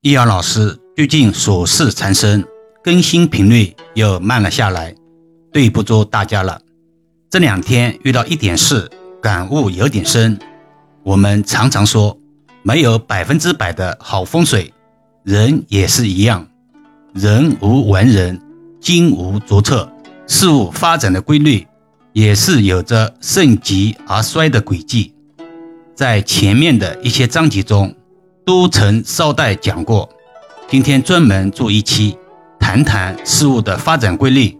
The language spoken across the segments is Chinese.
易遥老师最近琐事缠身，更新频率又慢了下来，对不住大家了。这两天遇到一点事，感悟有点深。我们常常说，没有百分之百的好风水，人也是一样，人无完人，金无足赤，事物发展的规律也是有着盛极而衰的轨迹。在前面的一些章节中。都曾捎带讲过，今天专门做一期，谈谈事物的发展规律，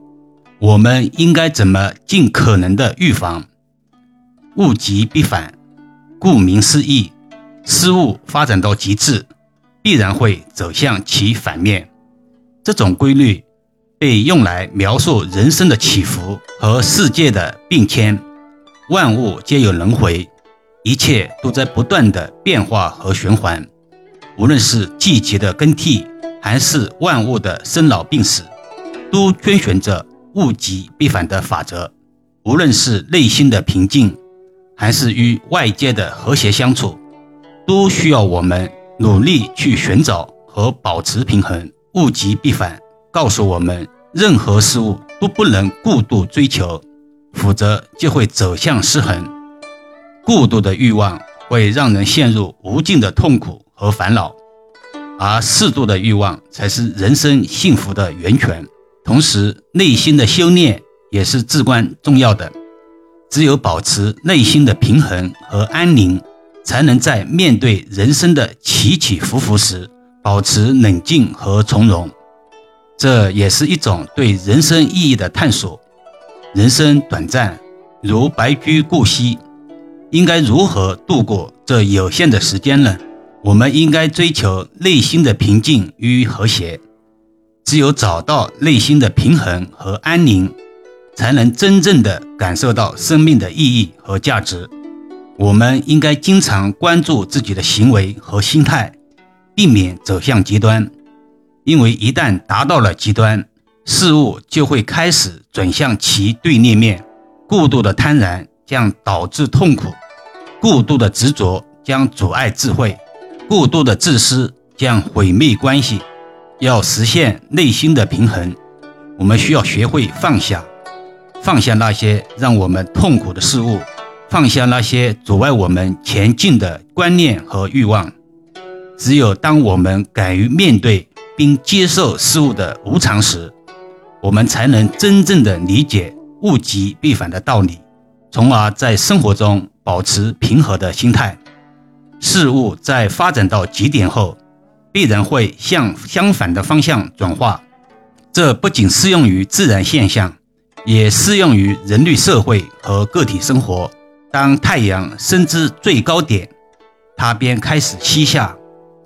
我们应该怎么尽可能的预防？物极必反，顾名思义，事物发展到极致，必然会走向其反面。这种规律被用来描述人生的起伏和世界的变迁。万物皆有轮回，一切都在不断的变化和循环。无论是季节的更替，还是万物的生老病死，都遵循着物极必反的法则。无论是内心的平静，还是与外界的和谐相处，都需要我们努力去寻找和保持平衡。物极必反，告诉我们任何事物都不能过度追求，否则就会走向失衡。过度的欲望会让人陷入无尽的痛苦。和烦恼，而适度的欲望才是人生幸福的源泉。同时，内心的修炼也是至关重要的。只有保持内心的平衡和安宁，才能在面对人生的起起伏伏时，保持冷静和从容。这也是一种对人生意义的探索。人生短暂，如白驹过隙，应该如何度过这有限的时间呢？我们应该追求内心的平静与和谐。只有找到内心的平衡和安宁，才能真正的感受到生命的意义和价值。我们应该经常关注自己的行为和心态，避免走向极端。因为一旦达到了极端，事物就会开始转向其对立面。过度的贪婪将导致痛苦，过度的执着将阻碍智慧。过度的自私将毁灭关系。要实现内心的平衡，我们需要学会放下，放下那些让我们痛苦的事物，放下那些阻碍我们前进的观念和欲望。只有当我们敢于面对并接受事物的无常时，我们才能真正的理解物极必反的道理，从而在生活中保持平和的心态。事物在发展到极点后，必然会向相反的方向转化。这不仅适用于自然现象，也适用于人类社会和个体生活。当太阳升至最高点，它便开始西下；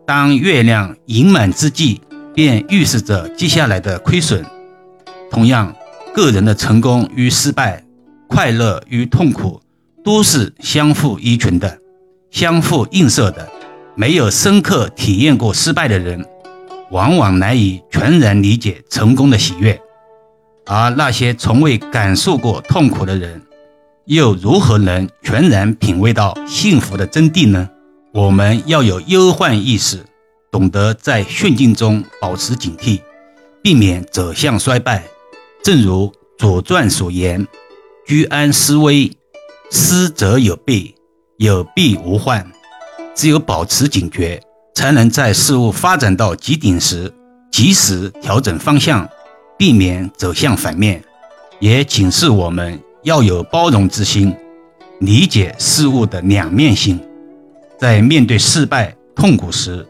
当月亮盈满之际，便预示着接下来的亏损。同样，个人的成功与失败、快乐与痛苦，都是相互依存的。相互映射的，没有深刻体验过失败的人，往往难以全然理解成功的喜悦；而那些从未感受过痛苦的人，又如何能全然品味到幸福的真谛呢？我们要有忧患意识，懂得在顺境中保持警惕，避免走向衰败。正如《左传》所言：“居安思危，思则有备。”有弊无患，只有保持警觉，才能在事物发展到极顶时及时调整方向，避免走向反面。也警示我们要有包容之心，理解事物的两面性。在面对失败、痛苦时，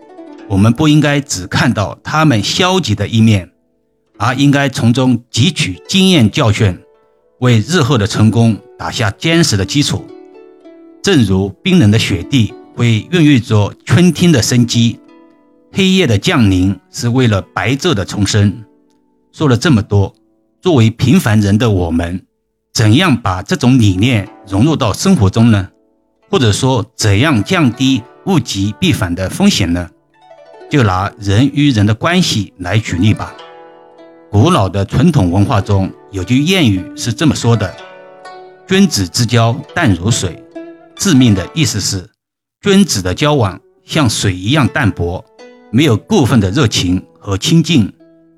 我们不应该只看到他们消极的一面，而应该从中汲取经验教训，为日后的成功打下坚实的基础。正如冰冷的雪地会孕育着春天的生机，黑夜的降临是为了白昼的重生。说了这么多，作为平凡人的我们，怎样把这种理念融入到生活中呢？或者说，怎样降低物极必反的风险呢？就拿人与人的关系来举例吧。古老的传统文化中有句谚语是这么说的：“君子之交淡如水。”致命的意思是，君子的交往像水一样淡薄，没有过分的热情和亲近。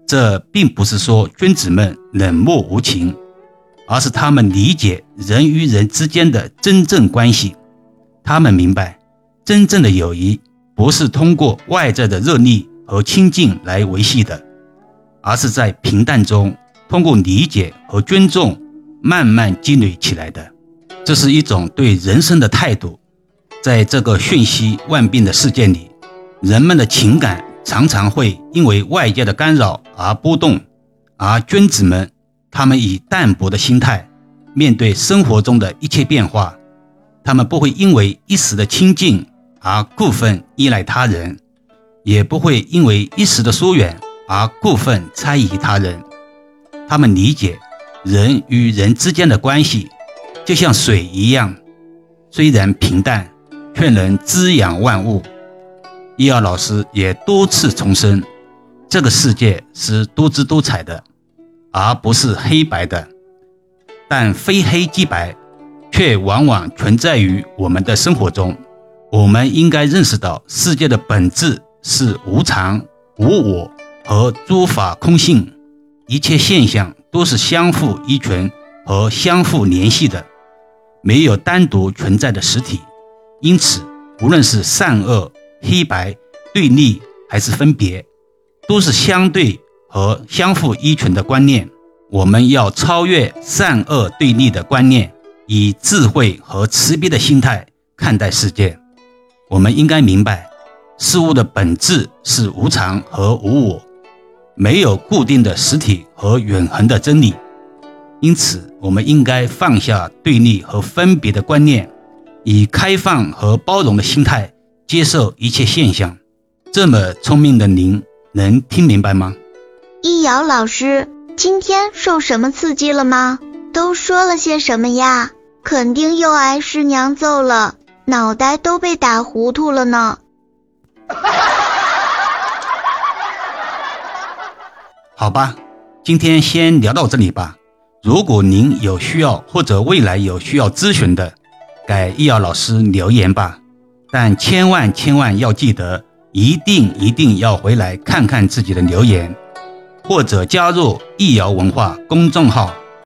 这并不是说君子们冷漠无情，而是他们理解人与人之间的真正关系。他们明白，真正的友谊不是通过外在的热力和亲近来维系的，而是在平淡中通过理解和尊重慢慢积累起来的。这是一种对人生的态度。在这个瞬息万变的世界里，人们的情感常常会因为外界的干扰而波动，而君子们，他们以淡泊的心态面对生活中的一切变化，他们不会因为一时的亲近而过分依赖他人，也不会因为一时的疏远而过分猜疑他人。他们理解人与人之间的关系，就像水一样，虽然平淡。却能滋养万物。易遥老师也多次重申，这个世界是多姿多彩的，而不是黑白的。但非黑即白，却往往存在于我们的生活中。我们应该认识到，世界的本质是无常、无我和诸法空性，一切现象都是相互依存和相互联系的，没有单独存在的实体。因此，无论是善恶、黑白、对立，还是分别，都是相对和相互依存的观念。我们要超越善恶对立的观念，以智慧和慈悲的心态看待世界。我们应该明白，事物的本质是无常和无我，没有固定的实体和永恒的真理。因此，我们应该放下对立和分别的观念。以开放和包容的心态接受一切现象，这么聪明的您能听明白吗？易遥老师，今天受什么刺激了吗？都说了些什么呀？肯定又挨师娘揍了，脑袋都被打糊涂了呢。好吧，今天先聊到这里吧。如果您有需要或者未来有需要咨询的，给易遥老师留言吧，但千万千万要记得，一定一定要回来看看自己的留言，或者加入易遥文化公众号。